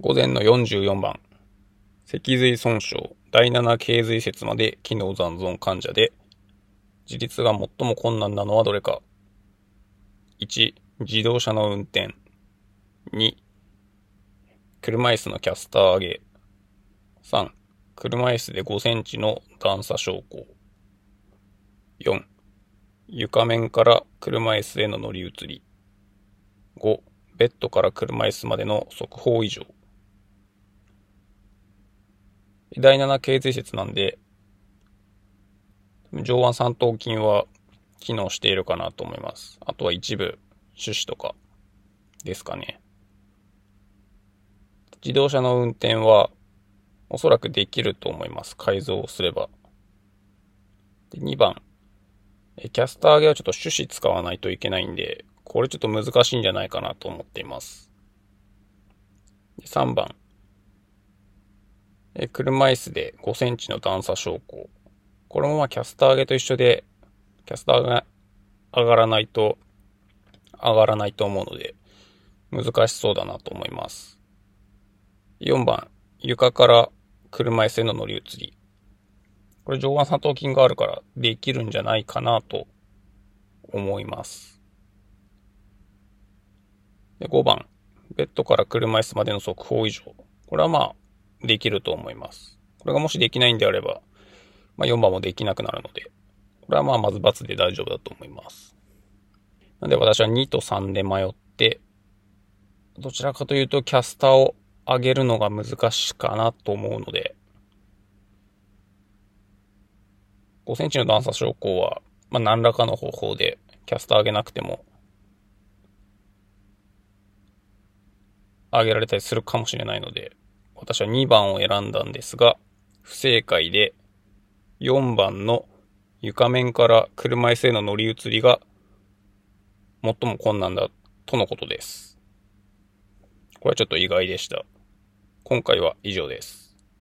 午前の44番、脊髄損傷、第7頸髄節まで機能残存患者で、自立が最も困難なのはどれか。1、自動車の運転。2、車椅子のキャスター上げ。3、車椅子で5センチの段差昇降。4、床面から車椅子への乗り移り。5、ベッドから車椅子までの速報以上。第7頸髄節なんで、上腕三頭筋は機能しているかなと思います。あとは一部、種子とかですかね。自動車の運転はおそらくできると思います。改造をすれば。で2番、キャスター上げはちょっと種子使わないといけないんで、これちょっと難しいんじゃないかなと思っています。3番、え車椅子で5センチの段差昇降。これもまあキャスター上げと一緒で、キャスターが上がらないと、上がらないと思うので、難しそうだなと思います。4番、床から車椅子への乗り移り。これ上腕三頭筋があるからできるんじゃないかなと思います。で5番、ベッドから車椅子までの速報以上。これはまあ、できると思います。これがもしできないんであれば、まあ、4番もできなくなるので、これはまあまず×で大丈夫だと思います。なんで私は2と3で迷って、どちらかというとキャスターを上げるのが難しいかなと思うので、5センチの段差昇降は、まあ、何らかの方法でキャスター上げなくても上げられたりするかもしれないので、私は2番を選んだんですが、不正解で、4番の床面から車椅子への乗り移りが最も困難だとのことです。これはちょっと意外でした。今回は以上です。